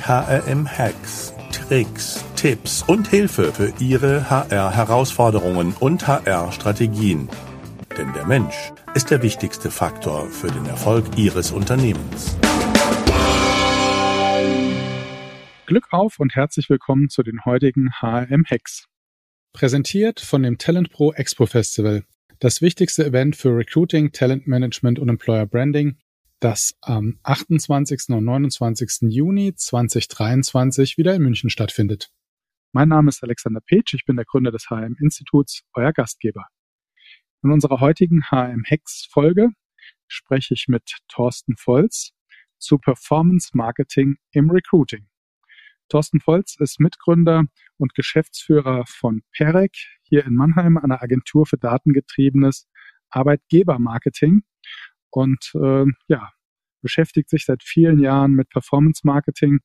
HRM-Hacks, Tricks, Tipps und Hilfe für Ihre HR-Herausforderungen und HR-Strategien. Denn der Mensch ist der wichtigste Faktor für den Erfolg Ihres Unternehmens. Glück auf und herzlich willkommen zu den heutigen HRM-Hacks. Präsentiert von dem Talent Pro Expo Festival, das wichtigste Event für Recruiting, Talent Management und Employer Branding das am 28. und 29. Juni 2023 wieder in München stattfindet. Mein Name ist Alexander Petsch, ich bin der Gründer des HM-Instituts, euer Gastgeber. In unserer heutigen HM-Hex-Folge spreche ich mit Thorsten Volz zu Performance Marketing im Recruiting. Thorsten Volz ist Mitgründer und Geschäftsführer von Perec hier in Mannheim, einer Agentur für datengetriebenes Arbeitgebermarketing und äh, ja, beschäftigt sich seit vielen Jahren mit Performance Marketing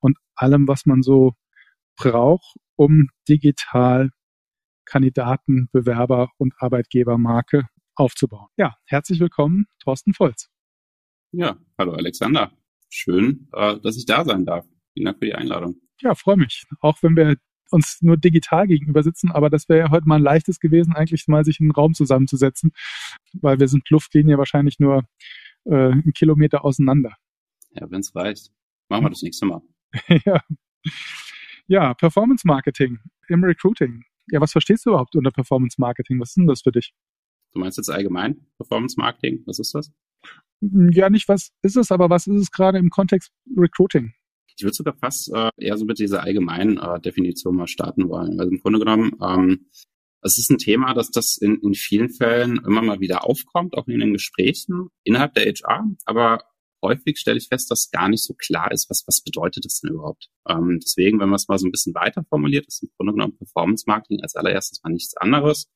und allem, was man so braucht, um digital Kandidaten, Bewerber und Arbeitgebermarke aufzubauen. Ja, herzlich willkommen, Thorsten Volz. Ja, hallo Alexander. Schön, äh, dass ich da sein darf. Vielen Dank für die Einladung. Ja, freue mich. Auch wenn wir uns nur digital gegenüber sitzen, aber das wäre ja heute mal ein leichtes gewesen, eigentlich mal sich in einen Raum zusammenzusetzen, weil wir sind Luftlinie wahrscheinlich nur äh, einen Kilometer auseinander. Ja, wenn es reicht. Machen wir das nächste Mal. ja. ja, Performance Marketing im Recruiting. Ja, was verstehst du überhaupt unter Performance Marketing? Was ist denn das für dich? Du meinst jetzt allgemein Performance Marketing? Was ist das? Ja, nicht was ist es, aber was ist es gerade im Kontext Recruiting? Ich würde sogar fast äh, eher so mit dieser allgemeinen äh, Definition mal starten wollen. Also im Grunde genommen, ähm, es ist ein Thema, dass das in, in vielen Fällen immer mal wieder aufkommt, auch in den Gesprächen innerhalb der HR. Aber häufig stelle ich fest, dass gar nicht so klar ist, was, was bedeutet das denn überhaupt. Ähm, deswegen, wenn man es mal so ein bisschen weiter formuliert, ist im Grunde genommen Performance Marketing als allererstes mal nichts anderes.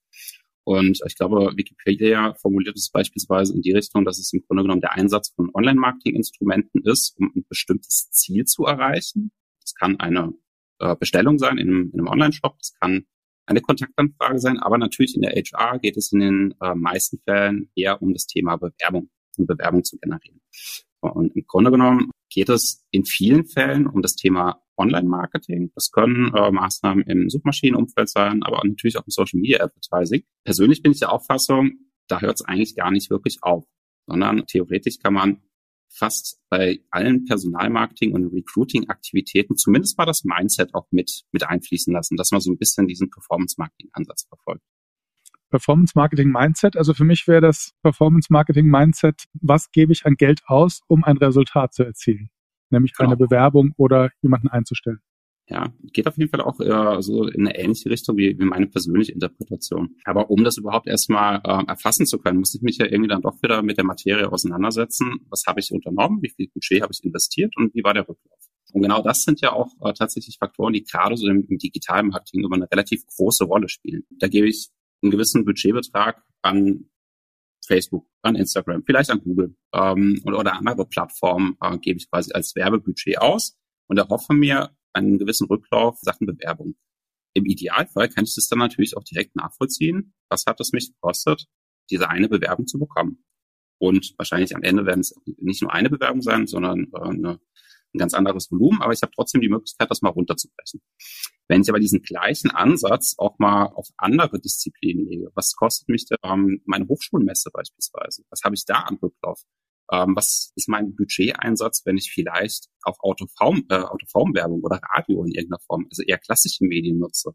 Und ich glaube, Wikipedia formuliert es beispielsweise in die Richtung, dass es im Grunde genommen der Einsatz von Online-Marketing-Instrumenten ist, um ein bestimmtes Ziel zu erreichen. Das kann eine äh, Bestellung sein in einem, in einem Online-Shop, das kann eine Kontaktanfrage sein, aber natürlich in der HR geht es in den äh, meisten Fällen eher um das Thema Bewerbung und Bewerbung zu generieren. Und im Grunde genommen geht es in vielen Fällen um das Thema Online-Marketing. Das können äh, Maßnahmen im Suchmaschinenumfeld sein, aber natürlich auch im Social Media Advertising. Persönlich bin ich der Auffassung, da hört es eigentlich gar nicht wirklich auf, sondern theoretisch kann man fast bei allen Personalmarketing- und Recruiting-Aktivitäten zumindest mal das Mindset auch mit, mit einfließen lassen, dass man so ein bisschen diesen Performance-Marketing-Ansatz verfolgt. Performance-Marketing-Mindset, also für mich wäre das Performance-Marketing-Mindset, was gebe ich an Geld aus, um ein Resultat zu erzielen? Nämlich genau. eine Bewerbung oder jemanden einzustellen. Ja, geht auf jeden Fall auch äh, so in eine ähnliche Richtung wie, wie meine persönliche Interpretation. Aber um das überhaupt erstmal äh, erfassen zu können, muss ich mich ja irgendwie dann doch wieder mit der Materie auseinandersetzen. Was habe ich unternommen? Wie viel Budget habe ich investiert? Und wie war der Rücklauf? Und genau das sind ja auch äh, tatsächlich Faktoren, die gerade so im, im digitalen Marketing über eine relativ große Rolle spielen. Da gebe ich einen gewissen Budgetbetrag an Facebook, an Instagram, vielleicht an Google ähm, oder, oder andere Plattformen äh, gebe ich quasi als Werbebudget aus und erhoffe mir einen gewissen Rücklauf Sachen Bewerbung. Im Idealfall kann ich das dann natürlich auch direkt nachvollziehen. Was hat es mich gekostet, diese eine Bewerbung zu bekommen? Und wahrscheinlich am Ende werden es nicht nur eine Bewerbung sein, sondern äh, eine, ein ganz anderes Volumen, aber ich habe trotzdem die Möglichkeit, das mal runterzubrechen. Wenn ich aber diesen gleichen Ansatz auch mal auf andere Disziplinen lege, was kostet mich denn, ähm, meine Hochschulmesse beispielsweise? Was habe ich da an Rücklauf? Ähm, was ist mein Budgeteinsatz, wenn ich vielleicht auch Autoform, äh, Autoformwerbung oder Radio in irgendeiner Form, also eher klassische Medien nutze?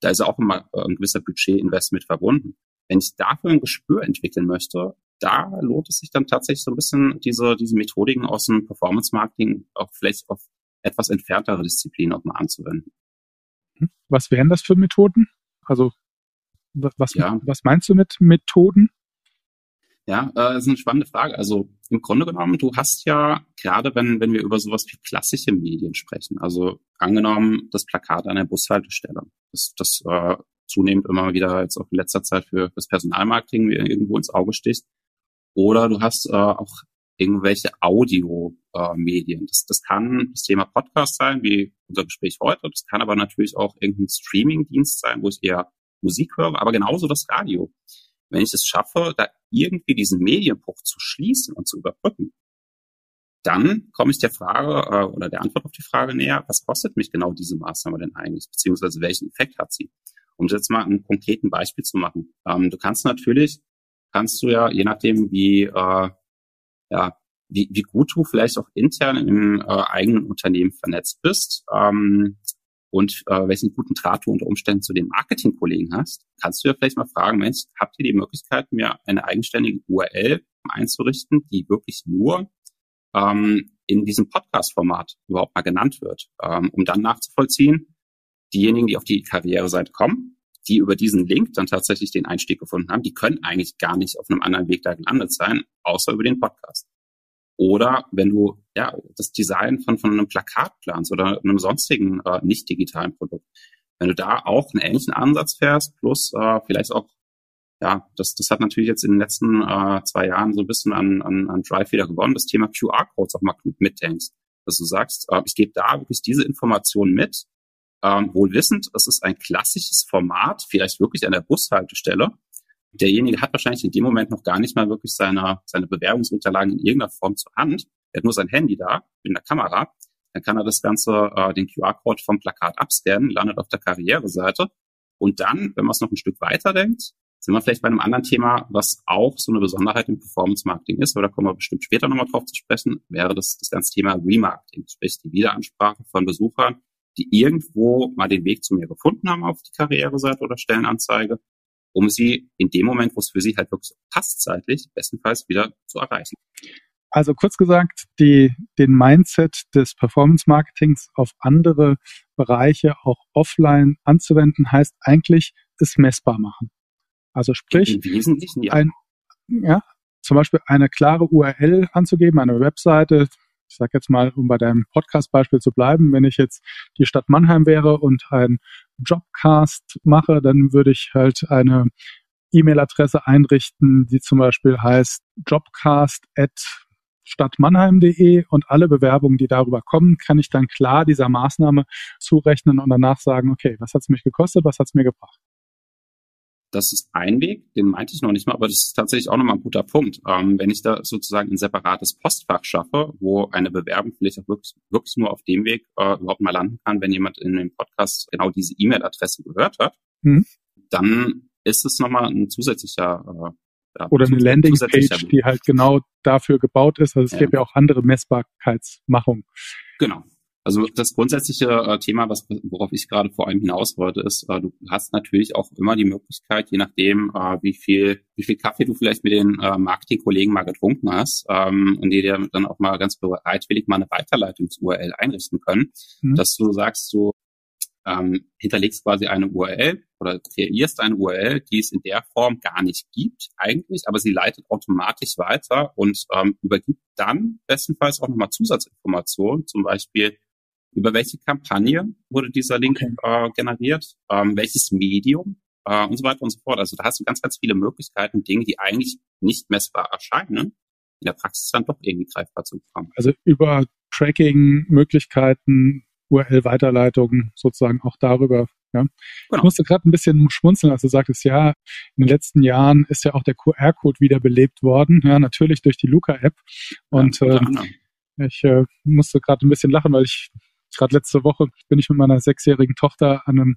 Da ist auch immer äh, ein gewisser Budgetinvest mit verbunden. Wenn ich dafür ein Gespür entwickeln möchte, da lohnt es sich dann tatsächlich so ein bisschen diese, diese Methodiken aus dem Performance Marketing auch vielleicht auf etwas entferntere Disziplinen auch mal anzuwenden. Hm? Was wären das für Methoden? Also was, ja. was meinst du mit Methoden? Ja, äh, das ist eine spannende Frage. Also im Grunde genommen, du hast ja gerade, wenn, wenn wir über sowas wie klassische Medien sprechen, also angenommen das Plakat an der Bushaltestelle, das, das äh, zunehmend immer wieder jetzt auch in letzter Zeit für das Personalmarketing irgendwo ins Auge sticht, oder du hast äh, auch irgendwelche Audio-Medien. Äh, das, das kann das Thema Podcast sein, wie unser Gespräch heute. Das kann aber natürlich auch irgendein Streaming-Dienst sein, wo ich eher Musik höre, aber genauso das Radio wenn ich es schaffe, da irgendwie diesen Medienbruch zu schließen und zu überbrücken, dann komme ich der Frage äh, oder der Antwort auf die Frage näher, was kostet mich genau diese Maßnahme denn eigentlich, beziehungsweise welchen Effekt hat sie? Um jetzt mal ein konkreten Beispiel zu machen. Ähm, du kannst natürlich, kannst du ja, je nachdem, wie, äh, ja, wie, wie gut du vielleicht auch intern im äh, eigenen Unternehmen vernetzt bist ähm, und äh, welchen guten Draht du unter Umständen zu den Marketingkollegen hast, kannst du ja vielleicht mal fragen, Mensch, habt ihr die Möglichkeit, mir eine eigenständige URL einzurichten, die wirklich nur ähm, in diesem Podcast-Format überhaupt mal genannt wird, ähm, um dann nachzuvollziehen, diejenigen, die auf die Karriereseite kommen, die über diesen Link dann tatsächlich den Einstieg gefunden haben, die können eigentlich gar nicht auf einem anderen Weg da gelandet sein, außer über den Podcast. Oder wenn du ja das Design von, von einem Plakat planst oder einem sonstigen äh, nicht digitalen Produkt, wenn du da auch einen ähnlichen Ansatz fährst, plus äh, vielleicht auch ja, das, das hat natürlich jetzt in den letzten äh, zwei Jahren so ein bisschen an, an, an Drive wieder gewonnen, das Thema QR-Codes auch mal mitdenkst. Dass du sagst, äh, ich gebe da wirklich diese Informationen mit, ähm, wohl wissend, es ist ein klassisches Format, vielleicht wirklich an der Bushaltestelle. Derjenige hat wahrscheinlich in dem Moment noch gar nicht mal wirklich seine, seine Bewerbungsunterlagen in irgendeiner Form zur Hand. Er hat nur sein Handy da mit einer Kamera. Dann kann er das Ganze, äh, den QR-Code vom Plakat abscannen, landet auf der Karriereseite. Und dann, wenn man es noch ein Stück weiter denkt, sind wir vielleicht bei einem anderen Thema, was auch so eine Besonderheit im Performance-Marketing ist, aber da kommen wir bestimmt später nochmal drauf zu sprechen, wäre das, das ganze Thema Remarketing, sprich die Wiederansprache von Besuchern, die irgendwo mal den Weg zu mir gefunden haben auf die Karriereseite oder Stellenanzeige, um sie in dem Moment, wo es für sie halt wirklich passt zeitlich, bestenfalls wieder zu erreichen. Also kurz gesagt, die, den Mindset des Performance Marketings auf andere Bereiche auch offline anzuwenden, heißt eigentlich es messbar machen. Also sprich, Im Wesentlichen, ja. ein, ja, zum Beispiel eine klare URL anzugeben, eine Webseite. Ich sage jetzt mal, um bei deinem Podcast-Beispiel zu bleiben, wenn ich jetzt die Stadt Mannheim wäre und einen Jobcast mache, dann würde ich halt eine E-Mail-Adresse einrichten, die zum Beispiel heißt jobcast at stadtmannheim.de und alle Bewerbungen, die darüber kommen, kann ich dann klar dieser Maßnahme zurechnen und danach sagen, okay, was hat es mich gekostet, was hat es mir gebracht. Das ist ein Weg, den meinte ich noch nicht mal, aber das ist tatsächlich auch nochmal ein guter Punkt. Ähm, wenn ich da sozusagen ein separates Postfach schaffe, wo eine Bewerbung vielleicht auch wirklich, wirklich nur auf dem Weg äh, überhaupt mal landen kann, wenn jemand in dem Podcast genau diese E-Mail-Adresse gehört hat, mhm. dann ist es nochmal ein zusätzlicher äh, ja, Oder eine Landingpage, die halt genau dafür gebaut ist. Also es ja. gibt ja auch andere Messbarkeitsmachungen. Genau. Also das grundsätzliche äh, Thema, was, worauf ich gerade vor allem hinaus wollte, ist, äh, du hast natürlich auch immer die Möglichkeit, je nachdem, äh, wie viel, wie viel Kaffee du vielleicht mit den äh, Marketingkollegen mal getrunken hast, ähm, und die dir dann auch mal ganz bereitwillig mal eine Weiterleitungs-URL einrichten können, mhm. dass du sagst, du ähm, hinterlegst quasi eine URL oder kreierst eine URL, die es in der Form gar nicht gibt eigentlich, aber sie leitet automatisch weiter und ähm, übergibt dann bestenfalls auch nochmal Zusatzinformationen, zum Beispiel über welche Kampagne wurde dieser Link okay. äh, generiert, ähm, welches Medium äh, und so weiter und so fort. Also da hast du ganz, ganz viele Möglichkeiten, Dinge, die eigentlich nicht messbar erscheinen, in der Praxis dann doch irgendwie greifbar zu bekommen. Also über Tracking-Möglichkeiten, URL-Weiterleitungen sozusagen auch darüber. Ja. Genau. Ich musste gerade ein bisschen schmunzeln, als du sagtest, ja, in den letzten Jahren ist ja auch der QR-Code wieder belebt worden, ja, natürlich durch die Luca-App. Und ja, äh, ich äh, musste gerade ein bisschen lachen, weil ich Gerade letzte Woche bin ich mit meiner sechsjährigen Tochter an einem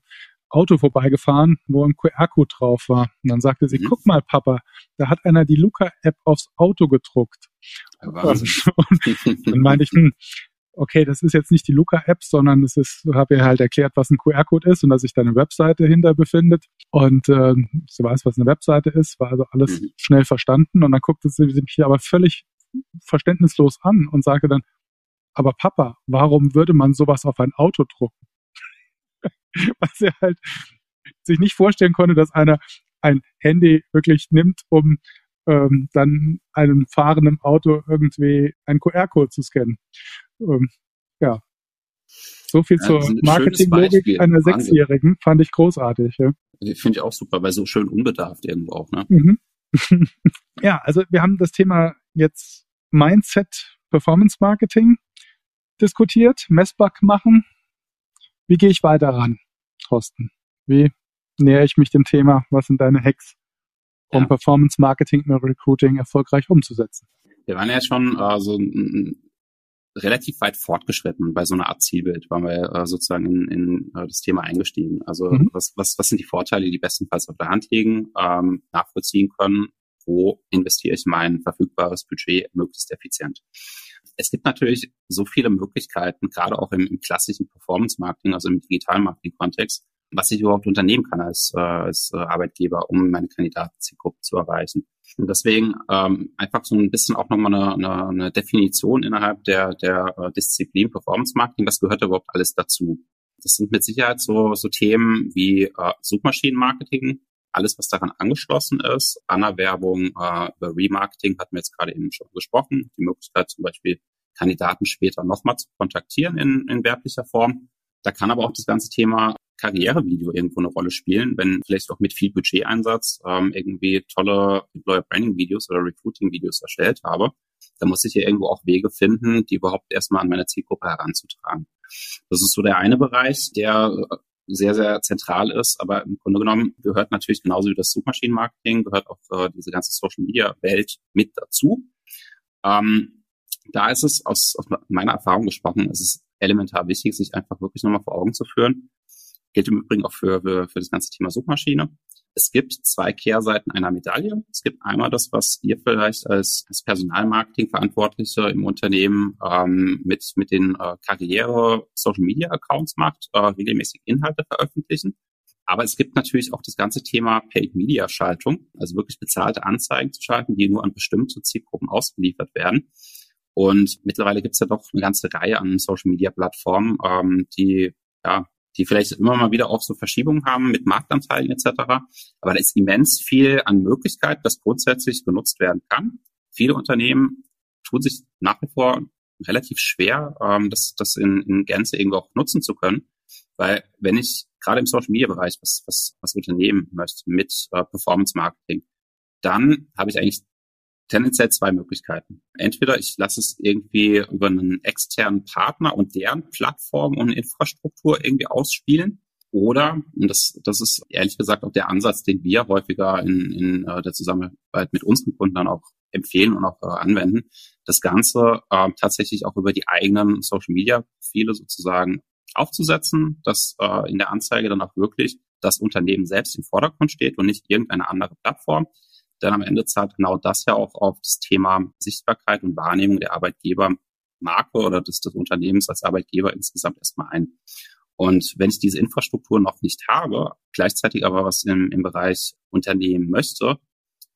Auto vorbeigefahren, wo ein QR-Code drauf war. Und dann sagte sie, mhm. guck mal, Papa, da hat einer die Luca-App aufs Auto gedruckt. Wahnsinn. Und dann meinte ich, hm, okay, das ist jetzt nicht die Luca-App, sondern es ist, habe ihr halt erklärt, was ein QR-Code ist und dass sich da eine Webseite hinter befindet. Und äh, sie weiß, was eine Webseite ist, war also alles mhm. schnell verstanden. Und dann guckte sie mich aber völlig verständnislos an und sagte dann, aber Papa, warum würde man sowas auf ein Auto drucken? Was er halt sich nicht vorstellen konnte, dass einer ein Handy wirklich nimmt, um ähm, dann einem fahrenden Auto irgendwie einen QR-Code zu scannen. Ähm, ja. So viel ja, zur Marketinglogik einer Wahnsinn. Sechsjährigen fand ich großartig. Ja. Finde ich auch super, weil so schön unbedarft irgendwo auch. Ne? Mhm. ja, also wir haben das Thema jetzt Mindset Performance Marketing diskutiert, messbar machen. Wie gehe ich weiter ran, Thorsten? Wie nähere ich mich dem Thema? Was sind deine Hacks, um ja. Performance Marketing und Recruiting erfolgreich umzusetzen? Wir waren ja schon äh, so relativ weit fortgeschritten bei so einer Art Zielbild, waren wir äh, sozusagen in, in äh, das Thema eingestiegen. Also mhm. was, was, was sind die Vorteile, die bestenfalls auf der Hand liegen, ähm, nachvollziehen können, wo investiere ich mein verfügbares Budget möglichst effizient. Es gibt natürlich so viele Möglichkeiten, gerade auch im, im klassischen Performance-Marketing, also im digitalen Marketing-Kontext, was ich überhaupt unternehmen kann als, äh, als äh, Arbeitgeber, um meine Kandidatenzielgruppe zu erreichen. Und deswegen ähm, einfach so ein bisschen auch nochmal eine, eine, eine Definition innerhalb der, der äh, Disziplin Performance Marketing, was gehört überhaupt alles dazu? Das sind mit Sicherheit so, so Themen wie äh, Suchmaschinenmarketing, alles, was daran angeschlossen ist, Anerwerbung, äh, über Remarketing hatten wir jetzt gerade eben schon gesprochen, die Möglichkeit zum Beispiel Kandidaten später nochmal zu kontaktieren in, in werblicher Form. Da kann aber auch das ganze Thema Karrierevideo irgendwo eine Rolle spielen, wenn vielleicht auch mit viel Budgeteinsatz ähm, irgendwie tolle Employer Branding Videos oder Recruiting Videos erstellt habe, dann muss ich hier irgendwo auch Wege finden, die überhaupt erstmal an meine Zielgruppe heranzutragen. Das ist so der eine Bereich, der sehr, sehr zentral ist, aber im Grunde genommen gehört natürlich genauso wie das Suchmaschinenmarketing, gehört auch äh, diese ganze Social Media Welt mit dazu. Ähm, da ist es aus, aus meiner Erfahrung gesprochen, ist es elementar wichtig, sich einfach wirklich nochmal vor Augen zu führen, Gilt im Übrigen auch für, für, für das ganze Thema Suchmaschine. Es gibt zwei Kehrseiten einer Medaille. Es gibt einmal das, was ihr vielleicht als, als Personalmarketing-Verantwortliche im Unternehmen ähm, mit, mit den äh, Karriere-Social-Media-Accounts macht, äh, regelmäßig Inhalte veröffentlichen. Aber es gibt natürlich auch das ganze Thema Paid-Media-Schaltung, also wirklich bezahlte Anzeigen zu schalten, die nur an bestimmte Zielgruppen ausgeliefert werden. Und mittlerweile gibt es ja doch eine ganze Reihe an Social-Media-Plattformen, ähm, die ja, die vielleicht immer mal wieder auch so Verschiebungen haben mit Marktanteilen etc. Aber da ist immens viel an Möglichkeiten, das grundsätzlich genutzt werden kann. Viele Unternehmen tun sich nach wie vor relativ schwer, ähm, das, das in, in Gänze irgendwo auch nutzen zu können. Weil wenn ich gerade im Social Media Bereich was, was, was Unternehmen möchte mit äh, Performance Marketing, dann habe ich eigentlich tendenziell zwei Möglichkeiten. Entweder ich lasse es irgendwie über einen externen Partner und deren Plattform und Infrastruktur irgendwie ausspielen. Oder, und das, das ist ehrlich gesagt auch der Ansatz, den wir häufiger in, in uh, der Zusammenarbeit mit unseren Kunden dann auch empfehlen und auch uh, anwenden, das Ganze uh, tatsächlich auch über die eigenen Social-Media-Profile sozusagen aufzusetzen, dass in der Anzeige dann auch wirklich das Unternehmen selbst im Vordergrund steht und nicht irgendeine andere Plattform. Denn am Ende zahlt genau das ja auch auf das Thema Sichtbarkeit und Wahrnehmung der Arbeitgebermarke oder des, des Unternehmens als Arbeitgeber insgesamt erstmal ein. Und wenn ich diese Infrastruktur noch nicht habe, gleichzeitig aber was im, im Bereich Unternehmen möchte,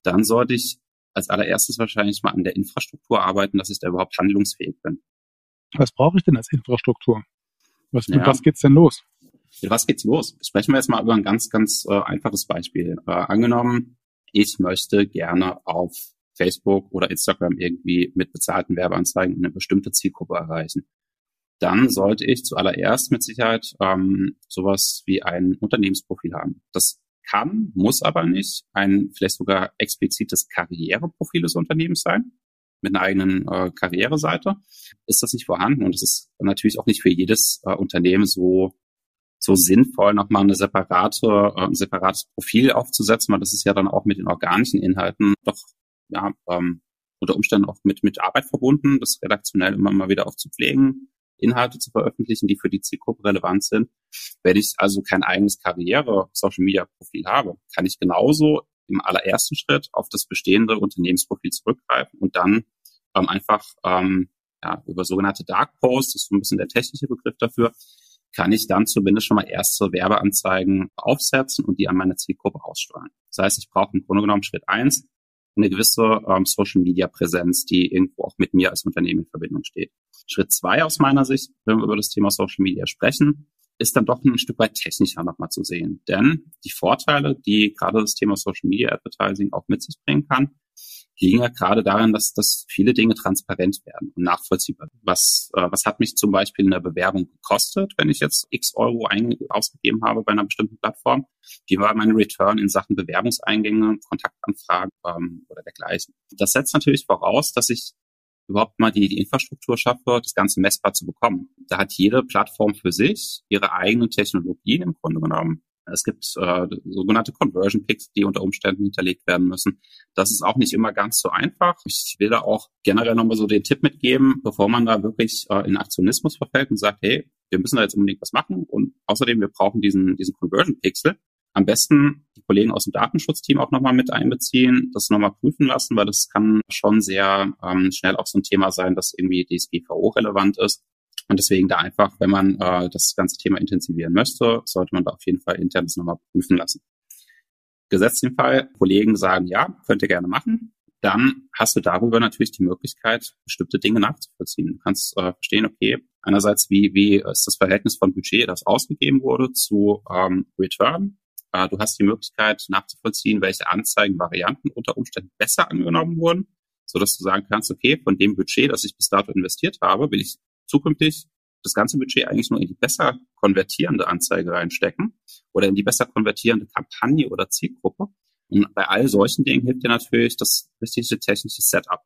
dann sollte ich als allererstes wahrscheinlich mal an der Infrastruktur arbeiten, dass ich da überhaupt handlungsfähig bin. Was brauche ich denn als Infrastruktur? Was, ja. was geht's denn los? was geht's los? Sprechen wir jetzt mal über ein ganz, ganz äh, einfaches Beispiel. Äh, angenommen, ich möchte gerne auf Facebook oder Instagram irgendwie mit bezahlten Werbeanzeigen eine bestimmte Zielgruppe erreichen. Dann sollte ich zuallererst mit Sicherheit ähm, sowas wie ein Unternehmensprofil haben. Das kann, muss aber nicht ein vielleicht sogar explizites Karriereprofil des Unternehmens sein, mit einer eigenen äh, Karriereseite. Ist das nicht vorhanden und es ist natürlich auch nicht für jedes äh, Unternehmen so so sinnvoll, nochmal eine separate, äh, ein separates Profil aufzusetzen, weil das ist ja dann auch mit den organischen Inhalten doch ja, ähm, unter Umständen auch mit, mit Arbeit verbunden, das redaktionell immer mal wieder auch zu pflegen, Inhalte zu veröffentlichen, die für die Zielgruppe relevant sind. Wenn ich also kein eigenes Karriere-Social-Media-Profil habe, kann ich genauso im allerersten Schritt auf das bestehende Unternehmensprofil zurückgreifen und dann ähm, einfach ähm, ja, über sogenannte Dark Posts, das ist so ein bisschen der technische Begriff dafür, kann ich dann zumindest schon mal erste Werbeanzeigen aufsetzen und die an meine Zielgruppe aussteuern. Das heißt, ich brauche im Grunde genommen Schritt eins eine gewisse ähm, Social Media Präsenz, die irgendwo auch mit mir als Unternehmen in Verbindung steht. Schritt zwei aus meiner Sicht, wenn wir über das Thema Social Media sprechen, ist dann doch ein Stück weit technischer nochmal zu sehen. Denn die Vorteile, die gerade das Thema Social Media Advertising auch mit sich bringen kann, liegen ja gerade darin, dass, dass viele Dinge transparent werden und nachvollziehbar. Was, äh, was hat mich zum Beispiel in der Bewerbung gekostet, wenn ich jetzt x Euro ausgegeben habe bei einer bestimmten Plattform? Wie war mein Return in Sachen Bewerbungseingänge, Kontaktanfragen ähm, oder dergleichen? Das setzt natürlich voraus, dass ich überhaupt mal die, die Infrastruktur schaffe, das Ganze messbar zu bekommen. Da hat jede Plattform für sich ihre eigenen Technologien im Grunde genommen, Es gibt äh, sogenannte Conversion Picks, die unter Umständen hinterlegt werden müssen. Das ist auch nicht immer ganz so einfach. Ich will da auch generell nochmal so den Tipp mitgeben, bevor man da wirklich äh, in Aktionismus verfällt und sagt, hey, wir müssen da jetzt unbedingt was machen und außerdem, wir brauchen diesen, diesen Conversion Pixel. Am besten die Kollegen aus dem Datenschutzteam auch nochmal mit einbeziehen, das nochmal prüfen lassen, weil das kann schon sehr ähm, schnell auch so ein Thema sein, das irgendwie DSGVO relevant ist. Und deswegen da einfach, wenn man äh, das ganze Thema intensivieren möchte, sollte man da auf jeden Fall intern das nochmal prüfen lassen. Gesetzt im Fall, Kollegen sagen, ja, könnt ihr gerne machen, dann hast du darüber natürlich die Möglichkeit, bestimmte Dinge nachzuvollziehen. Du kannst äh, verstehen, okay, einerseits, wie, wie ist das Verhältnis von Budget, das ausgegeben wurde, zu ähm, Return. Äh, du hast die Möglichkeit nachzuvollziehen, welche Anzeigenvarianten unter Umständen besser angenommen wurden, so dass du sagen kannst, okay, von dem Budget, das ich bis dato investiert habe, will ich zukünftig das ganze Budget eigentlich nur in die besser konvertierende Anzeige reinstecken oder in die besser konvertierende Kampagne oder Zielgruppe. Und bei all solchen Dingen hilft dir natürlich das richtige technische Setup.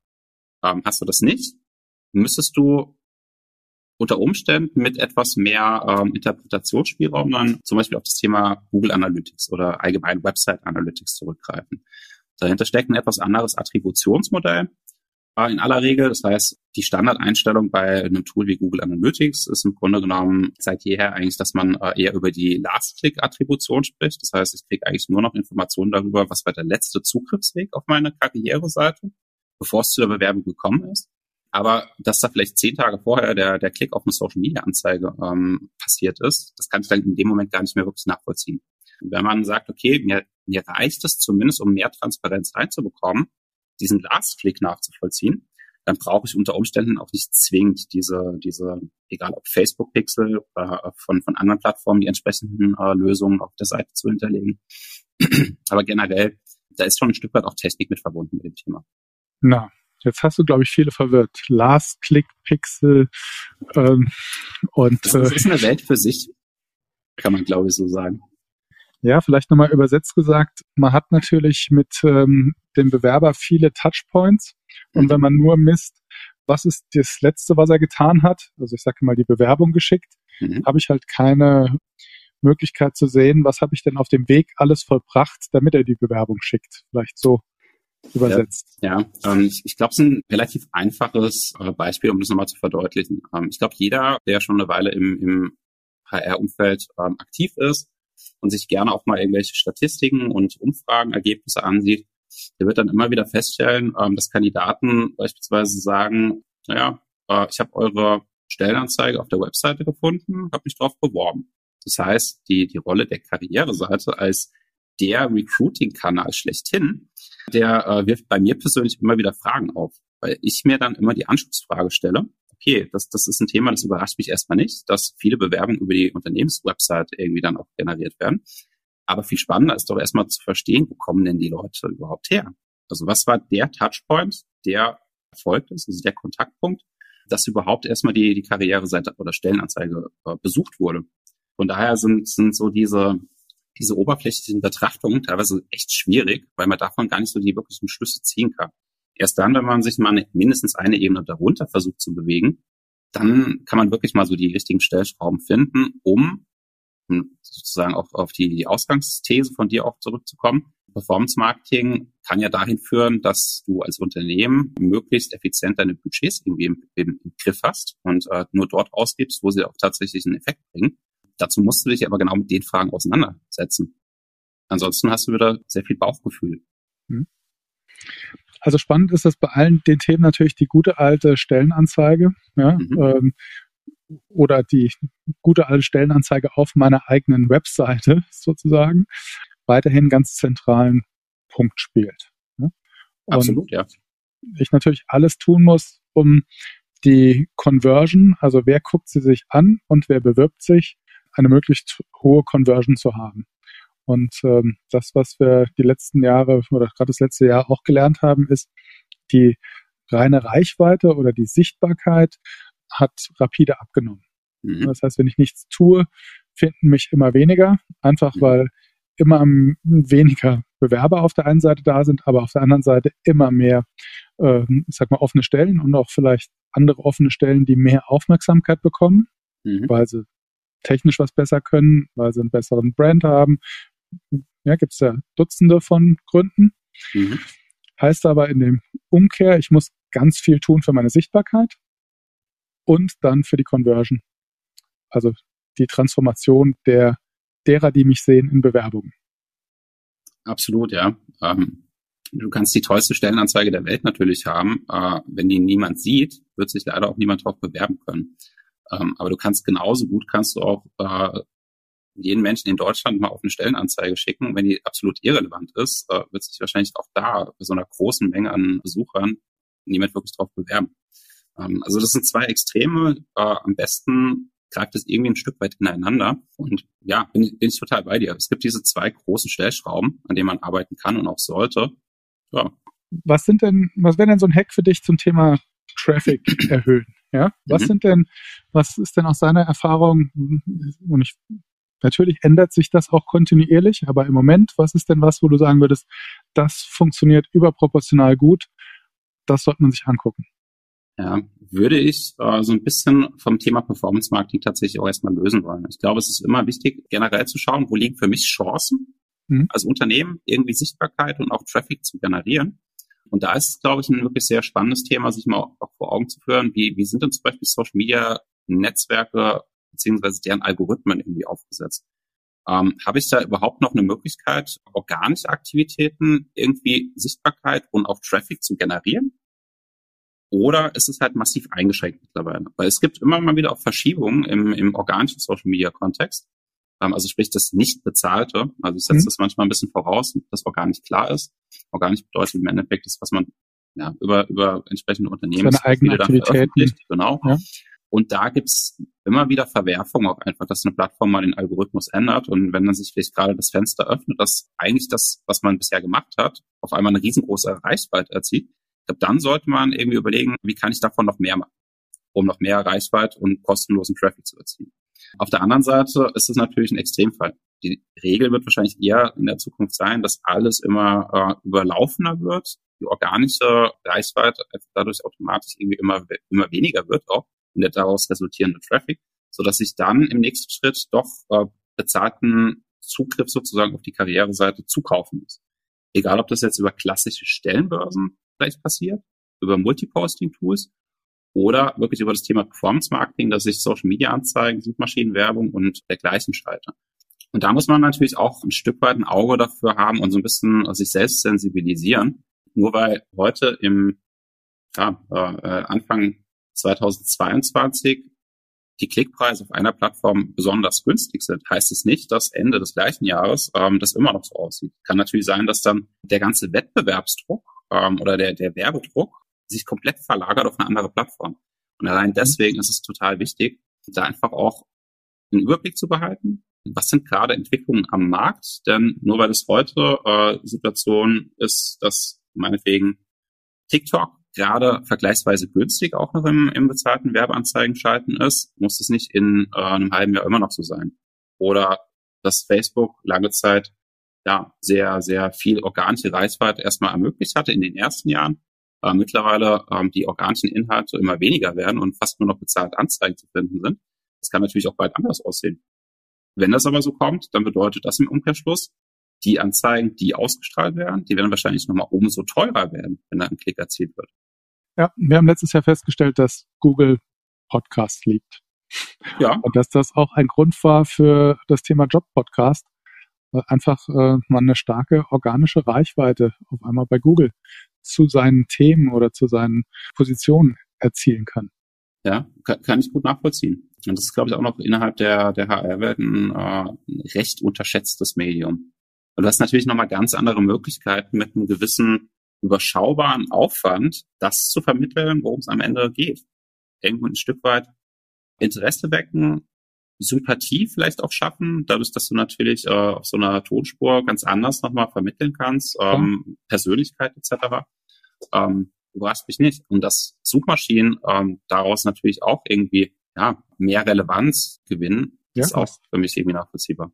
Ähm, hast du das nicht, müsstest du unter Umständen mit etwas mehr ähm, Interpretationsspielraum dann zum Beispiel auf das Thema Google Analytics oder allgemein Website Analytics zurückgreifen. Dahinter steckt ein etwas anderes Attributionsmodell, in aller Regel. Das heißt, die Standardeinstellung bei einem Tool wie Google Analytics ist im Grunde genommen seit jeher eigentlich, dass man äh, eher über die Last-Click-Attribution spricht. Das heißt, ich kriege eigentlich nur noch Informationen darüber, was war der letzte Zugriffsweg auf meine Karriereseite, bevor es zu der Bewerbung gekommen ist. Aber dass da vielleicht zehn Tage vorher der, der Klick auf eine Social-Media-Anzeige ähm, passiert ist, das kann ich dann in dem Moment gar nicht mehr wirklich nachvollziehen. Wenn man sagt, okay, mir, mir reicht es zumindest, um mehr Transparenz reinzubekommen, diesen Last-Click nachzuvollziehen, dann brauche ich unter Umständen auch nicht zwingend diese, diese, egal ob Facebook-Pixel oder von, von anderen Plattformen, die entsprechenden äh, Lösungen auf der Seite zu hinterlegen. Aber generell, da ist schon ein Stück weit auch Technik mit verbunden mit dem Thema. Na, jetzt hast du, glaube ich, viele verwirrt. Last-Click-Pixel ähm, und. Das, das äh, ist eine Welt für sich, kann man, glaube ich, so sagen. Ja, vielleicht nochmal übersetzt gesagt, man hat natürlich mit ähm, dem Bewerber viele Touchpoints und mhm. wenn man nur misst, was ist das Letzte, was er getan hat, also ich sage mal die Bewerbung geschickt, mhm. habe ich halt keine Möglichkeit zu sehen, was habe ich denn auf dem Weg alles vollbracht, damit er die Bewerbung schickt. Vielleicht so übersetzt. Ja, ja ähm, ich, ich glaube, es ist ein relativ einfaches äh, Beispiel, um das nochmal zu verdeutlichen. Ähm, ich glaube, jeder, der schon eine Weile im, im HR-Umfeld ähm, aktiv ist, und sich gerne auch mal irgendwelche Statistiken und Umfragenergebnisse ansieht, der wird dann immer wieder feststellen, ähm, dass Kandidaten beispielsweise sagen, naja, äh, ich habe eure Stellenanzeige auf der Webseite gefunden, habe mich darauf beworben. Das heißt, die, die Rolle der Karriereseite als der Recruiting-Kanal schlechthin, der äh, wirft bei mir persönlich immer wieder Fragen auf, weil ich mir dann immer die Anschlussfrage stelle, okay, das, das ist ein Thema, das überrascht mich erstmal nicht, dass viele Bewerbungen über die Unternehmenswebsite irgendwie dann auch generiert werden. Aber viel spannender ist doch erstmal zu verstehen, wo kommen denn die Leute überhaupt her? Also was war der Touchpoint, der erfolgt ist, also der Kontaktpunkt, dass überhaupt erstmal die, die Karriereseite oder Stellenanzeige äh, besucht wurde. Von daher sind, sind so diese, diese oberflächlichen Betrachtungen teilweise echt schwierig, weil man davon gar nicht so die wirklichen Schlüsse ziehen kann. Erst dann, wenn man sich mal mindestens eine Ebene darunter versucht zu bewegen, dann kann man wirklich mal so die richtigen Stellschrauben finden, um, sozusagen auch auf die Ausgangsthese von dir auch zurückzukommen. Performance Marketing kann ja dahin führen, dass du als Unternehmen möglichst effizient deine Budgets irgendwie im, im, im Griff hast und äh, nur dort ausgibst, wo sie auch tatsächlich einen Effekt bringen. Dazu musst du dich aber genau mit den Fragen auseinandersetzen. Ansonsten hast du wieder sehr viel Bauchgefühl. Hm. Also spannend ist das bei allen den Themen natürlich die gute alte Stellenanzeige, ja, mhm. ähm, oder die gute alte Stellenanzeige auf meiner eigenen Webseite sozusagen weiterhin ganz zentralen Punkt spielt. Ja. Absolut, ja. Ich natürlich alles tun muss, um die Conversion, also wer guckt sie sich an und wer bewirbt sich, eine möglichst hohe Conversion zu haben. Und ähm, das, was wir die letzten Jahre oder gerade das letzte Jahr auch gelernt haben, ist, die reine Reichweite oder die Sichtbarkeit hat rapide abgenommen. Mhm. Das heißt, wenn ich nichts tue, finden mich immer weniger, einfach mhm. weil immer weniger Bewerber auf der einen Seite da sind, aber auf der anderen Seite immer mehr, äh, ich sag mal, offene Stellen und auch vielleicht andere offene Stellen, die mehr Aufmerksamkeit bekommen, mhm. weil sie technisch was besser können, weil sie einen besseren Brand haben. Ja, gibt es ja Dutzende von Gründen. Mhm. Heißt aber in dem Umkehr, ich muss ganz viel tun für meine Sichtbarkeit und dann für die Conversion. Also die Transformation der derer, die mich sehen in Bewerbungen. Absolut, ja. Ähm, du kannst die tollste Stellenanzeige der Welt natürlich haben. Äh, wenn die niemand sieht, wird sich leider auch niemand darauf bewerben können. Ähm, aber du kannst genauso gut, kannst du auch äh, jeden Menschen in Deutschland mal auf eine Stellenanzeige schicken. Wenn die absolut irrelevant ist, äh, wird sich wahrscheinlich auch da bei so einer großen Menge an Besuchern niemand wirklich darauf bewerben. Ähm, also das sind zwei Extreme. Äh, am besten greift es irgendwie ein Stück weit ineinander. Und ja, bin, bin ich total bei dir. Es gibt diese zwei großen Stellschrauben, an denen man arbeiten kann und auch sollte. Ja. Was sind denn, was wäre denn so ein Hack für dich zum Thema Traffic erhöhen? Ja, was mhm. sind denn, was ist denn aus seiner Erfahrung, und ich, natürlich ändert sich das auch kontinuierlich, aber im Moment, was ist denn was, wo du sagen würdest, das funktioniert überproportional gut, das sollte man sich angucken? Ja, würde ich äh, so ein bisschen vom Thema Performance Marketing tatsächlich auch erstmal lösen wollen. Ich glaube, es ist immer wichtig, generell zu schauen, wo liegen für mich Chancen mhm. als Unternehmen, irgendwie Sichtbarkeit und auch Traffic zu generieren. Und da ist es, glaube ich, ein wirklich sehr spannendes Thema, sich mal auch vor Augen zu führen, wie, wie sind denn zum Beispiel Social Media Netzwerke beziehungsweise deren Algorithmen irgendwie aufgesetzt. Ähm, Habe ich da überhaupt noch eine Möglichkeit, organische Aktivitäten irgendwie Sichtbarkeit und auch Traffic zu generieren? Oder ist es halt massiv eingeschränkt mittlerweile? Weil es gibt immer mal wieder auch Verschiebungen im, im organischen Social Media Kontext. Ähm, also sprich das nicht bezahlte. Also ich setze mhm. das manchmal ein bisschen voraus, dass organisch klar ist. Organisch bedeutet im Endeffekt das, was man ja, über, über entsprechende Unternehmen Seine eigene Aktivitäten. Genau. Ja. Und da gibt's immer wieder Verwerfungen auch einfach, dass eine Plattform mal den Algorithmus ändert und wenn dann sich vielleicht gerade das Fenster öffnet, dass eigentlich das, was man bisher gemacht hat, auf einmal eine riesengroße Reichweite erzielt, dann sollte man irgendwie überlegen, wie kann ich davon noch mehr machen, um noch mehr Reichweite und kostenlosen Traffic zu erzielen. Auf der anderen Seite ist es natürlich ein Extremfall. Die Regel wird wahrscheinlich eher in der Zukunft sein, dass alles immer äh, überlaufener wird, die organische Reichweite dadurch automatisch irgendwie immer, immer weniger wird auch und der daraus resultierende Traffic, so dass ich dann im nächsten Schritt doch äh, bezahlten Zugriff sozusagen auf die Karriereseite zukaufen muss. Egal, ob das jetzt über klassische Stellenbörsen vielleicht passiert, über Multiposting-Tools oder wirklich über das Thema Performance-Marketing, dass ich Social-Media-Anzeigen, Suchmaschinenwerbung und dergleichen schalte. Und da muss man natürlich auch ein Stück weit ein Auge dafür haben und so ein bisschen sich selbst sensibilisieren. Nur weil heute im ja, äh, Anfang 2022 die Klickpreise auf einer Plattform besonders günstig sind, heißt es nicht, dass Ende des gleichen Jahres ähm, das immer noch so aussieht. Kann natürlich sein, dass dann der ganze Wettbewerbsdruck ähm, oder der, der Werbedruck sich komplett verlagert auf eine andere Plattform. Und allein deswegen ist es total wichtig, da einfach auch einen Überblick zu behalten. Was sind gerade Entwicklungen am Markt? Denn nur weil es heute äh, Situation ist, dass meinetwegen TikTok gerade vergleichsweise günstig auch noch im, im bezahlten Werbeanzeigen schalten ist, muss es nicht in äh, einem halben Jahr immer noch so sein. Oder dass Facebook lange Zeit ja sehr, sehr viel organische Reichweite erstmal ermöglicht hatte in den ersten Jahren. Äh, mittlerweile ähm, die organischen Inhalte immer weniger werden und fast nur noch bezahlt Anzeigen zu finden sind. Das kann natürlich auch bald anders aussehen. Wenn das aber so kommt, dann bedeutet das im Umkehrschluss, die Anzeigen, die ausgestrahlt werden, die werden wahrscheinlich nochmal umso teurer werden, wenn da ein Klick erzielt wird. Ja, wir haben letztes Jahr festgestellt, dass Google Podcast liebt. Ja. Und dass das auch ein Grund war für das Thema Job-Podcast, weil einfach äh, man eine starke organische Reichweite auf einmal bei Google zu seinen Themen oder zu seinen Positionen erzielen kann. Ja, kann, kann ich gut nachvollziehen. Und das ist, glaube ich, auch noch innerhalb der, der HR-Welt ein, äh, ein recht unterschätztes Medium. Und du hast natürlich nochmal ganz andere Möglichkeiten mit einem gewissen überschaubaren Aufwand, das zu vermitteln, worum es am Ende geht. Irgendwo ein Stück weit Interesse wecken, Sympathie vielleicht auch schaffen, dadurch, dass du natürlich äh, auf so einer Tonspur ganz anders nochmal vermitteln kannst, ähm, ja. Persönlichkeit etc. Ähm, überrascht mich nicht. Und dass Suchmaschinen ähm, daraus natürlich auch irgendwie ja, mehr Relevanz gewinnen, ja. ist auch für mich irgendwie nachvollziehbar.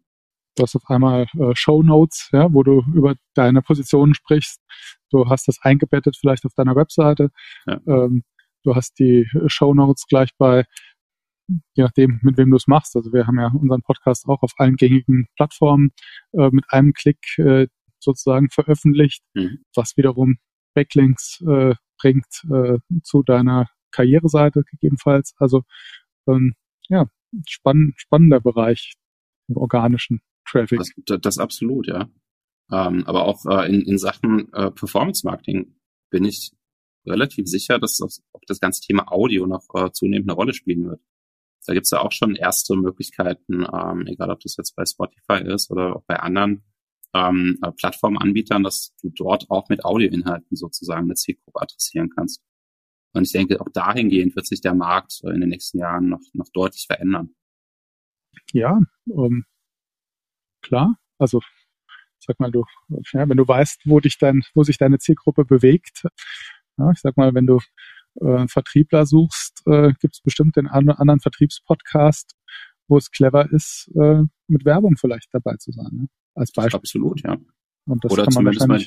Du hast auf einmal äh, Show Notes, ja, wo du über deine Positionen sprichst. Du hast das eingebettet vielleicht auf deiner Webseite. Ja. Ähm, du hast die Show Notes gleich bei je nachdem, mit wem du es machst. Also wir haben ja unseren Podcast auch auf allen gängigen Plattformen äh, mit einem Klick äh, sozusagen veröffentlicht, mhm. was wiederum Backlinks äh, bringt äh, zu deiner Karriereseite gegebenenfalls. Also ähm, ja, spann spannender Bereich im organischen Traffic. Das, das absolut, ja. Ähm, aber auch äh, in, in Sachen äh, Performance Marketing bin ich relativ sicher, dass das, das ganze Thema Audio noch äh, zunehmend eine Rolle spielen wird. Da gibt's ja auch schon erste Möglichkeiten, ähm, egal ob das jetzt bei Spotify ist oder auch bei anderen ähm, äh, Plattformanbietern, dass du dort auch mit Audioinhalten sozusagen eine Zielgruppe adressieren kannst. Und ich denke, auch dahingehend wird sich der Markt in den nächsten Jahren noch, noch deutlich verändern. Ja, ähm, klar. Also sag mal, du, ja, wenn du weißt, wo dich dein, wo sich deine Zielgruppe bewegt, ja, ich sag mal, wenn du äh, Vertriebler suchst, äh, gibt es bestimmt den anderen Vertriebspodcast, wo es clever ist, äh, mit Werbung vielleicht dabei zu sein. Ne? Als Beispiel. Absolut, ja. Und das Oder zumindest mal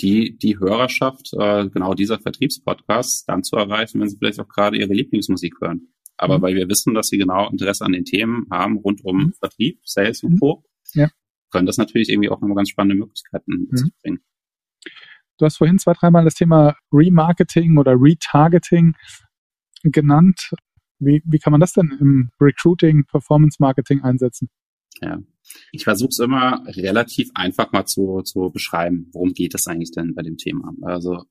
die, die Hörerschaft äh, genau dieser Vertriebspodcasts dann zu erreichen, wenn sie vielleicht auch gerade ihre Lieblingsmusik hören. Aber mhm. weil wir wissen, dass sie genau Interesse an den Themen haben rund um mhm. Vertrieb, Sales und mhm. Co., ja. können das natürlich irgendwie auch nochmal ganz spannende Möglichkeiten mhm. bringen. Du hast vorhin zwei, dreimal das Thema Remarketing oder Retargeting genannt. Wie, wie kann man das denn im Recruiting, Performance Marketing einsetzen? Ja, ich versuche es immer relativ einfach mal zu, zu beschreiben, worum geht es eigentlich denn bei dem Thema. Also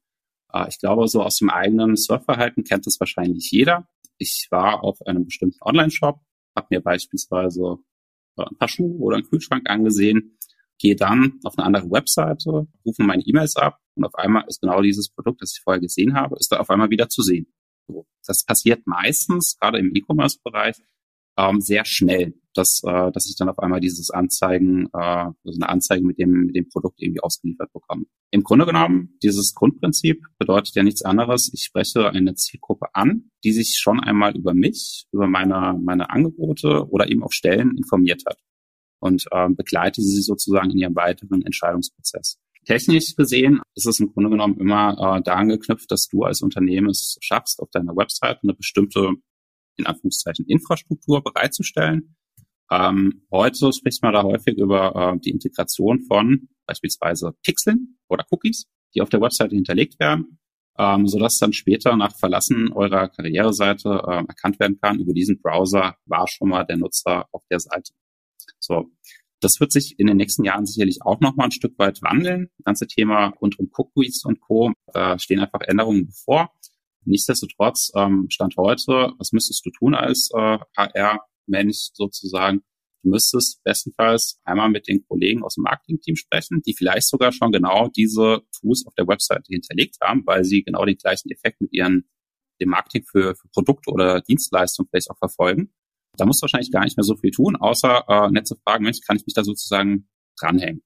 äh, ich glaube, so aus dem eigenen Surfverhalten kennt das wahrscheinlich jeder. Ich war auf einem bestimmten Online-Shop, habe mir beispielsweise ein paar Schuhe oder einen Kühlschrank angesehen, gehe dann auf eine andere Webseite, rufe meine E-Mails ab und auf einmal ist genau dieses Produkt, das ich vorher gesehen habe, ist da auf einmal wieder zu sehen. So, das passiert meistens, gerade im E-Commerce-Bereich, ähm, sehr schnell, dass, äh, dass ich dann auf einmal dieses Anzeigen, äh, also eine Anzeige mit dem, mit dem Produkt irgendwie ausgeliefert bekomme. Im Grunde genommen, dieses Grundprinzip bedeutet ja nichts anderes. Ich spreche eine Zielgruppe an, die sich schon einmal über mich, über meine, meine Angebote oder eben auch Stellen informiert hat und äh, begleite sie sozusagen in ihrem weiteren Entscheidungsprozess. Technisch gesehen ist es im Grunde genommen immer äh, da angeknüpft, dass du als Unternehmen es schaffst, auf deiner Website eine bestimmte, in Anführungszeichen, Infrastruktur bereitzustellen. Ähm, heute spricht man da häufig über äh, die Integration von beispielsweise Pixeln oder Cookies, die auf der Website hinterlegt werden, ähm, sodass dann später nach Verlassen eurer Karriereseite äh, erkannt werden kann, über diesen Browser war schon mal der Nutzer auf der Seite. So, das wird sich in den nächsten Jahren sicherlich auch noch mal ein Stück weit wandeln. Das ganze Thema rund um Cookies und Co. Da stehen einfach Änderungen bevor. Nichtsdestotrotz, ähm, Stand heute, was müsstest du tun als äh, HR-Mensch sozusagen? Du müsstest bestenfalls einmal mit den Kollegen aus dem Marketing-Team sprechen, die vielleicht sogar schon genau diese Tools auf der Webseite hinterlegt haben, weil sie genau den gleichen Effekt mit ihren dem Marketing für, für Produkte oder Dienstleistungen vielleicht auch verfolgen. Da musst du wahrscheinlich gar nicht mehr so viel tun, außer äh, nett zu fragen, Mensch, kann ich mich da sozusagen dranhängen?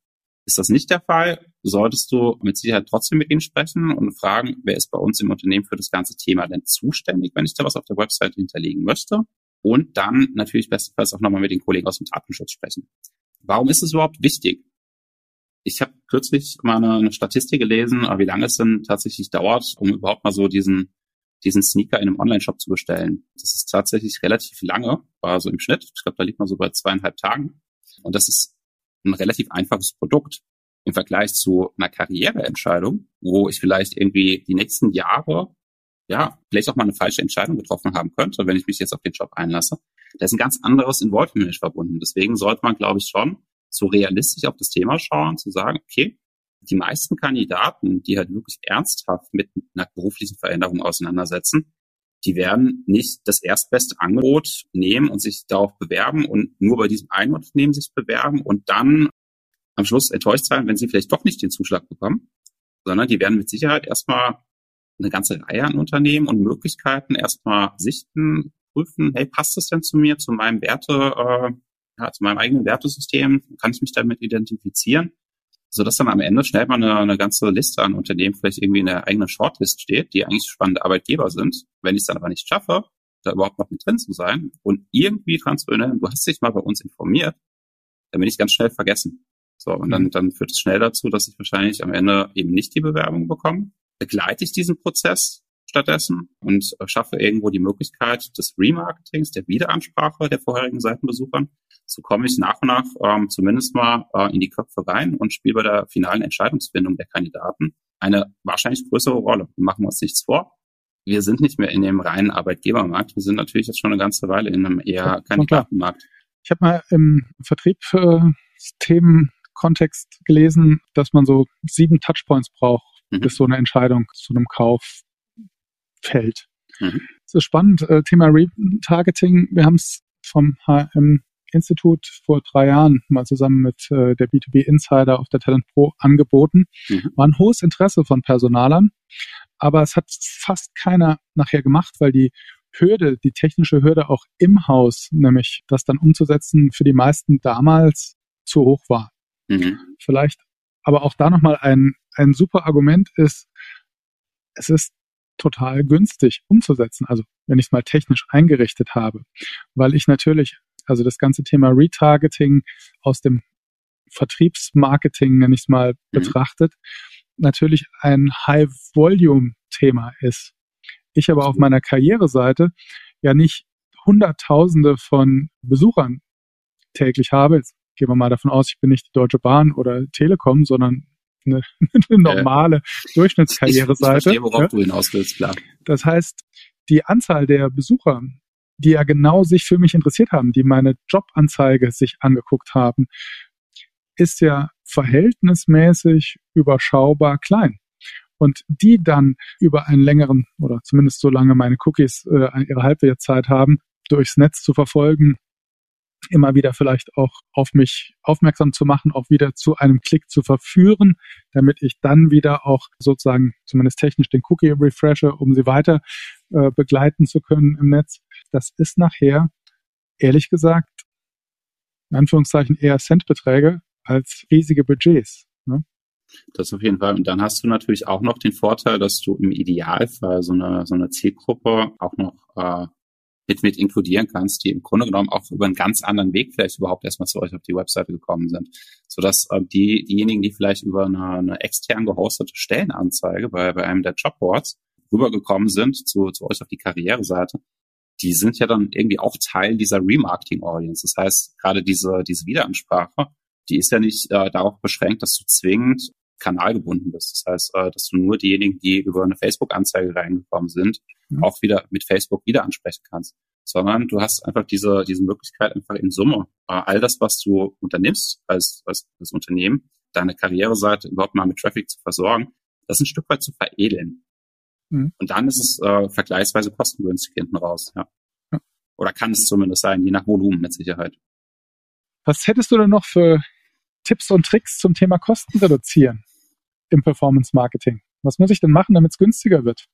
Ist das nicht der Fall, solltest du mit Sicherheit trotzdem mit ihnen sprechen und fragen, wer ist bei uns im Unternehmen für das ganze Thema denn zuständig, wenn ich da was auf der Website hinterlegen möchte? Und dann natürlich bestenfalls auch nochmal mit den Kollegen aus dem Datenschutz sprechen. Warum ist es überhaupt wichtig? Ich habe kürzlich mal eine, eine Statistik gelesen, wie lange es denn tatsächlich dauert, um überhaupt mal so diesen diesen Sneaker in einem Online-Shop zu bestellen. Das ist tatsächlich relativ lange, war so im Schnitt. Ich glaube, da liegt man so bei zweieinhalb Tagen. Und das ist ein relativ einfaches Produkt im Vergleich zu einer Karriereentscheidung, wo ich vielleicht irgendwie die nächsten Jahre ja, vielleicht auch mal eine falsche Entscheidung getroffen haben könnte, wenn ich mich jetzt auf den Job einlasse. Da ist ein ganz anderes Involvement verbunden. Deswegen sollte man, glaube ich, schon so realistisch auf das Thema schauen, zu sagen, okay, die meisten Kandidaten, die halt wirklich ernsthaft mit einer beruflichen Veränderung auseinandersetzen, die werden nicht das erstbeste Angebot nehmen und sich darauf bewerben und nur bei diesem einen Unternehmen sich bewerben und dann am Schluss enttäuscht sein, wenn sie vielleicht doch nicht den Zuschlag bekommen, sondern die werden mit Sicherheit erstmal eine ganze Reihe an Unternehmen und Möglichkeiten erstmal sichten, prüfen, hey, passt das denn zu mir, zu meinem Werte, äh, ja, zu meinem eigenen Wertesystem, kann ich mich damit identifizieren? So dass dann am Ende schnell mal eine, eine ganze Liste an Unternehmen vielleicht irgendwie in der eigenen Shortlist steht, die eigentlich spannende Arbeitgeber sind. Wenn ich es dann aber nicht schaffe, da überhaupt noch mit drin zu sein und irgendwie transparent, du hast dich mal bei uns informiert, dann bin ich ganz schnell vergessen. So, und dann, mhm. dann führt es schnell dazu, dass ich wahrscheinlich am Ende eben nicht die Bewerbung bekomme. Begleite ich diesen Prozess, stattdessen und schaffe irgendwo die Möglichkeit des Remarketings, der Wiederansprache der vorherigen Seitenbesuchern. So komme ich nach und nach ähm, zumindest mal äh, in die Köpfe rein und spiele bei der finalen Entscheidungsfindung der Kandidaten eine wahrscheinlich größere Rolle. Machen wir uns nichts vor. Wir sind nicht mehr in dem reinen Arbeitgebermarkt. Wir sind natürlich jetzt schon eine ganze Weile in einem eher Kandidatenmarkt. Ich habe mal im Vertrieb äh, Themenkontext gelesen, dass man so sieben Touchpoints braucht, mhm. bis so eine Entscheidung zu einem Kauf fällt. Mhm. Das ist spannend. Äh, Thema Retargeting. Wir haben es vom HM Institut vor drei Jahren mal zusammen mit äh, der B2B Insider auf der Talent Pro angeboten. Mhm. War ein hohes Interesse von Personalern, aber es hat fast keiner nachher gemacht, weil die Hürde, die technische Hürde auch im Haus, nämlich das dann umzusetzen, für die meisten damals zu hoch war. Mhm. Vielleicht, aber auch da nochmal ein, ein super Argument ist, es ist total günstig umzusetzen, also wenn ich es mal technisch eingerichtet habe, weil ich natürlich also das ganze Thema Retargeting aus dem Vertriebsmarketing, nenne ich es mal, mhm. betrachtet, natürlich ein High-Volume-Thema ist. Ich aber auf meiner Karriereseite ja nicht Hunderttausende von Besuchern täglich habe. Jetzt gehen wir mal davon aus, ich bin nicht die Deutsche Bahn oder Telekom, sondern eine, eine normale äh, Durchschnittskarriereseite. Ich, ich verstehe, worauf ja. du hinaus willst, klar. Das heißt, die Anzahl der Besucher, die ja genau sich für mich interessiert haben, die meine Jobanzeige sich angeguckt haben, ist ja verhältnismäßig überschaubar klein. Und die dann über einen längeren oder zumindest so lange meine Cookies äh, ihre Halbwertszeit haben, durchs Netz zu verfolgen, immer wieder vielleicht auch auf mich aufmerksam zu machen, auch wieder zu einem Klick zu verführen, damit ich dann wieder auch sozusagen zumindest technisch den Cookie refreshe, um sie weiter äh, begleiten zu können im Netz. Das ist nachher, ehrlich gesagt, in Anführungszeichen eher Centbeträge als riesige Budgets. Ne? Das auf jeden Fall. Und dann hast du natürlich auch noch den Vorteil, dass du im Idealfall so eine, so eine Zielgruppe auch noch äh, mit, mit inkludieren kannst, die im Grunde genommen auch über einen ganz anderen Weg vielleicht überhaupt erstmal zu euch auf die Webseite gekommen sind. Sodass äh, die, diejenigen, die vielleicht über eine, eine extern gehostete Stellenanzeige bei, bei einem der Jobboards rübergekommen sind zu, zu euch auf die Karriereseite, die sind ja dann irgendwie auch Teil dieser Remarketing-Audience. Das heißt, gerade diese, diese Wiederansprache, die ist ja nicht äh, darauf beschränkt, dass du zwingend kanalgebunden bist. Das heißt, äh, dass du nur diejenigen, die über eine Facebook-Anzeige reingekommen sind, mhm. auch wieder mit Facebook wieder ansprechen kannst. Sondern du hast einfach diese, diese Möglichkeit, einfach in Summe äh, all das, was du unternimmst als, als, als Unternehmen, deine Karriereseite überhaupt mal mit Traffic zu versorgen, das ein Stück weit zu veredeln. Mhm. Und dann ist es äh, vergleichsweise kostengünstig hinten raus. Ja. ja. Oder kann es zumindest sein, je nach Volumen mit Sicherheit. Was hättest du denn noch für Tipps und Tricks zum Thema Kosten reduzieren? Im Performance Marketing? Was muss ich denn machen, damit es günstiger wird?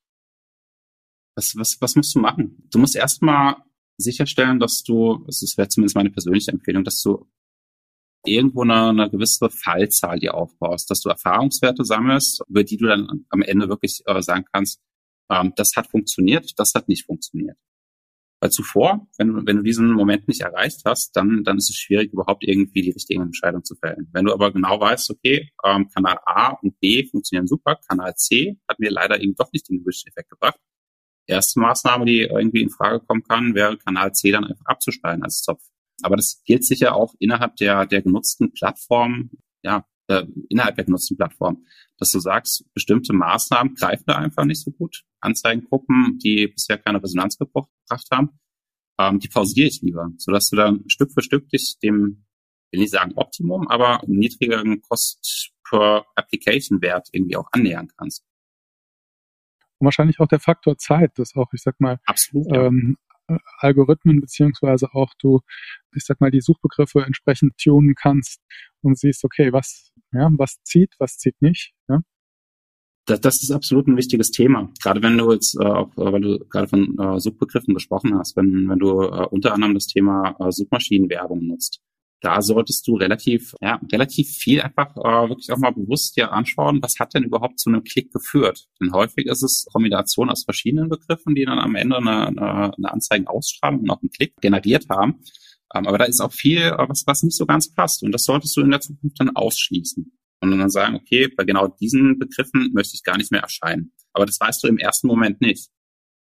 Was, was, was musst du machen? Du musst erstmal sicherstellen, dass du, das wäre zumindest meine persönliche Empfehlung, dass du irgendwo eine, eine gewisse Fallzahl dir aufbaust, dass du Erfahrungswerte sammelst, über die du dann am Ende wirklich äh, sagen kannst, ähm, das hat funktioniert, das hat nicht funktioniert. Weil zuvor, wenn du, wenn du diesen Moment nicht erreicht hast, dann, dann ist es schwierig, überhaupt irgendwie die richtige Entscheidung zu fällen. Wenn du aber genau weißt, okay, ähm, Kanal A und B funktionieren super, Kanal C hat mir leider eben doch nicht den gewünschten Effekt gebracht. Erste Maßnahme, die irgendwie in Frage kommen kann, wäre Kanal C dann einfach abzuschneiden als Zopf. Aber das gilt sicher auch innerhalb der, der genutzten Plattform, ja, äh, innerhalb der genutzten Plattform, dass du sagst, bestimmte Maßnahmen greifen da einfach nicht so gut. Anzeigengruppen, die bisher keine Resonanz gebracht haben, ähm, die pausiere ich lieber, sodass du dann Stück für Stück dich dem, will nicht sagen Optimum, aber niedrigeren Cost per Application Wert irgendwie auch annähern kannst. Und wahrscheinlich auch der Faktor Zeit, dass auch, ich sag mal, Absolut, ja. ähm, Algorithmen beziehungsweise auch du, ich sag mal, die Suchbegriffe entsprechend tunen kannst und siehst, okay, was, ja, was zieht, was zieht nicht. Ja? Das, das ist absolut ein wichtiges Thema. Gerade wenn du jetzt, äh, auch, äh, weil du gerade von äh, Suchbegriffen gesprochen hast, wenn, wenn du äh, unter anderem das Thema äh, Suchmaschinenwerbung nutzt da solltest du relativ, ja, relativ viel einfach äh, wirklich auch mal bewusst dir anschauen, was hat denn überhaupt zu einem Klick geführt? Denn häufig ist es Kombination aus verschiedenen Begriffen, die dann am Ende eine, eine, eine Anzeigenausstrahlung und auch einen Klick generiert haben. Ähm, aber da ist auch viel, äh, was, was nicht so ganz passt. Und das solltest du in der Zukunft dann ausschließen. Und dann sagen, okay, bei genau diesen Begriffen möchte ich gar nicht mehr erscheinen. Aber das weißt du im ersten Moment nicht.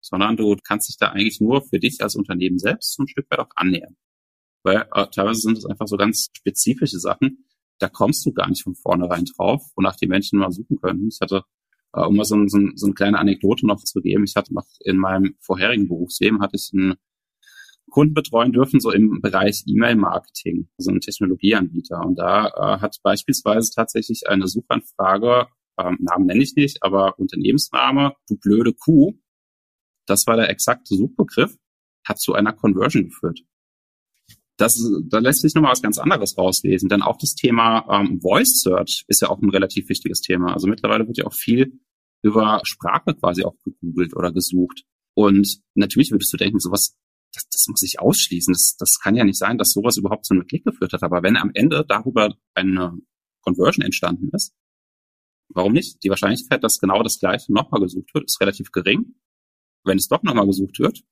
sondern du kannst dich da eigentlich nur für dich als Unternehmen selbst so ein Stück weit auch annähern. Weil äh, teilweise sind es einfach so ganz spezifische Sachen, da kommst du gar nicht von vornherein drauf, wonach die Menschen mal suchen können. Ich hatte, äh, um mal so, so, so eine kleine Anekdote noch zu geben, ich hatte noch in meinem vorherigen Berufsleben hatte ich einen Kunden betreuen dürfen, so im Bereich E-Mail-Marketing, so ein Technologieanbieter. Und da äh, hat beispielsweise tatsächlich eine Suchanfrage, ähm, Namen nenne ich nicht, aber Unternehmensname, du blöde Kuh, das war der exakte Suchbegriff, hat zu einer Conversion geführt. Das, da lässt sich nochmal was ganz anderes rauslesen, denn auch das Thema ähm, Voice Search ist ja auch ein relativ wichtiges Thema. Also mittlerweile wird ja auch viel über Sprache quasi auch gegoogelt oder gesucht. Und natürlich würdest du denken, sowas, das, das muss ich ausschließen. Das, das kann ja nicht sein, dass sowas überhaupt zu einem Klick geführt hat. Aber wenn am Ende darüber eine Conversion entstanden ist, warum nicht? Die Wahrscheinlichkeit, dass genau das gleiche nochmal gesucht wird, ist relativ gering. Wenn es doch nochmal gesucht wird,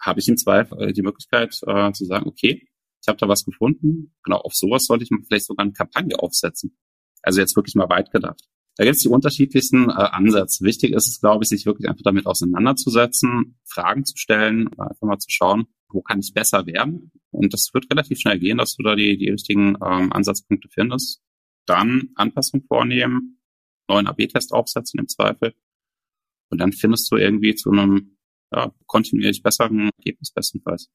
habe ich im Zweifel äh, die Möglichkeit äh, zu sagen, okay, ich habe da was gefunden, genau auf sowas sollte ich vielleicht sogar eine Kampagne aufsetzen. Also jetzt wirklich mal weit gedacht. Da gibt es die unterschiedlichsten äh, Ansätze. Wichtig ist es, glaube ich, sich wirklich einfach damit auseinanderzusetzen, Fragen zu stellen, einfach mal zu schauen, wo kann ich besser werden. Und das wird relativ schnell gehen, dass du da die, die richtigen ähm, Ansatzpunkte findest. Dann Anpassung vornehmen, neuen AB-Test aufsetzen im Zweifel. Und dann findest du irgendwie zu einem ja, kontinuierlich besseren Ergebnis bestenfalls.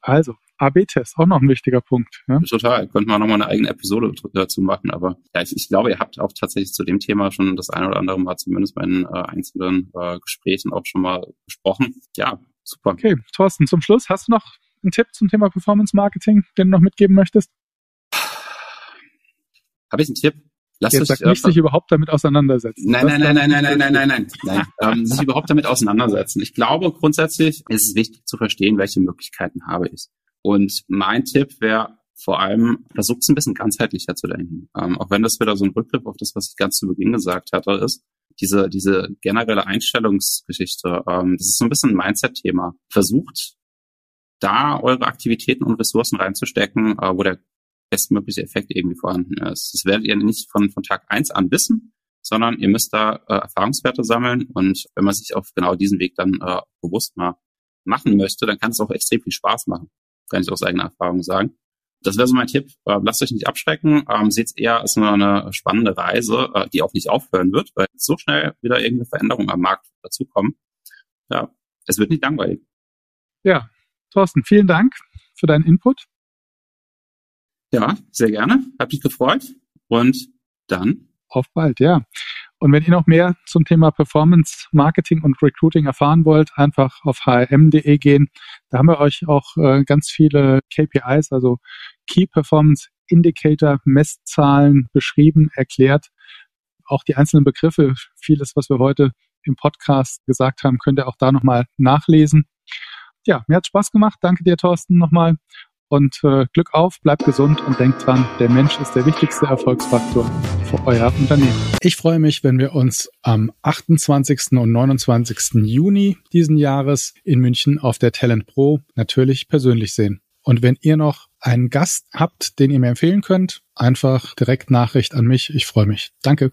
Also, AB-Test, auch noch ein wichtiger Punkt. Ja? Total. Könnten wir nochmal eine eigene Episode dazu machen. Aber ja, ich, ich, glaube, ihr habt auch tatsächlich zu dem Thema schon das eine oder andere Mal zumindest bei den äh, einzelnen äh, Gesprächen auch schon mal gesprochen. Ja, super. Okay, Thorsten, zum Schluss, hast du noch einen Tipp zum Thema Performance Marketing, den du noch mitgeben möchtest? Habe ich einen Tipp? Lass Jetzt euch, nicht äh, sich überhaupt damit auseinandersetzen. Nein, nein, nein, nein, nein, nein, nein, nein, nein, nein. ähm, sich überhaupt damit auseinandersetzen. Ich glaube, grundsätzlich ist es wichtig zu verstehen, welche Möglichkeiten habe ich. Und mein Tipp wäre vor allem, versucht es ein bisschen ganzheitlicher zu denken. Ähm, auch wenn das wieder so ein Rückgriff auf das, was ich ganz zu Beginn gesagt hatte, ist, diese, diese generelle Einstellungsgeschichte, ähm, das ist so ein bisschen ein Mindset-Thema. Versucht, da eure Aktivitäten und Ressourcen reinzustecken, äh, wo der bestmögliche Effekt irgendwie vorhanden ist. Das werdet ihr nicht von, von Tag eins an wissen, sondern ihr müsst da äh, Erfahrungswerte sammeln und wenn man sich auf genau diesen Weg dann äh, bewusst mal machen möchte, dann kann es auch extrem viel Spaß machen. Kann ich aus eigener Erfahrung sagen. Das wäre so mein Tipp. Äh, lasst euch nicht abschrecken. Ähm, Seht es eher als eine spannende Reise, äh, die auch nicht aufhören wird, weil so schnell wieder irgendeine Veränderung am Markt dazukommen. Ja, es wird nicht langweilig. Ja, Thorsten, vielen Dank für deinen Input. Ja, sehr gerne. Hab mich gefreut. Und dann? Auf bald, ja. Und wenn ihr noch mehr zum Thema Performance Marketing und Recruiting erfahren wollt, einfach auf hrm.de gehen. Da haben wir euch auch äh, ganz viele KPIs, also Key Performance Indicator, Messzahlen beschrieben, erklärt. Auch die einzelnen Begriffe, vieles, was wir heute im Podcast gesagt haben, könnt ihr auch da nochmal nachlesen. Ja, mir hat Spaß gemacht. Danke dir, Thorsten, nochmal. Und äh, Glück auf, bleibt gesund und denkt dran, der Mensch ist der wichtigste Erfolgsfaktor für euer Unternehmen. Ich freue mich, wenn wir uns am 28. und 29. Juni diesen Jahres in München auf der Talent Pro natürlich persönlich sehen. Und wenn ihr noch einen Gast habt, den ihr mir empfehlen könnt, einfach direkt Nachricht an mich. Ich freue mich. Danke.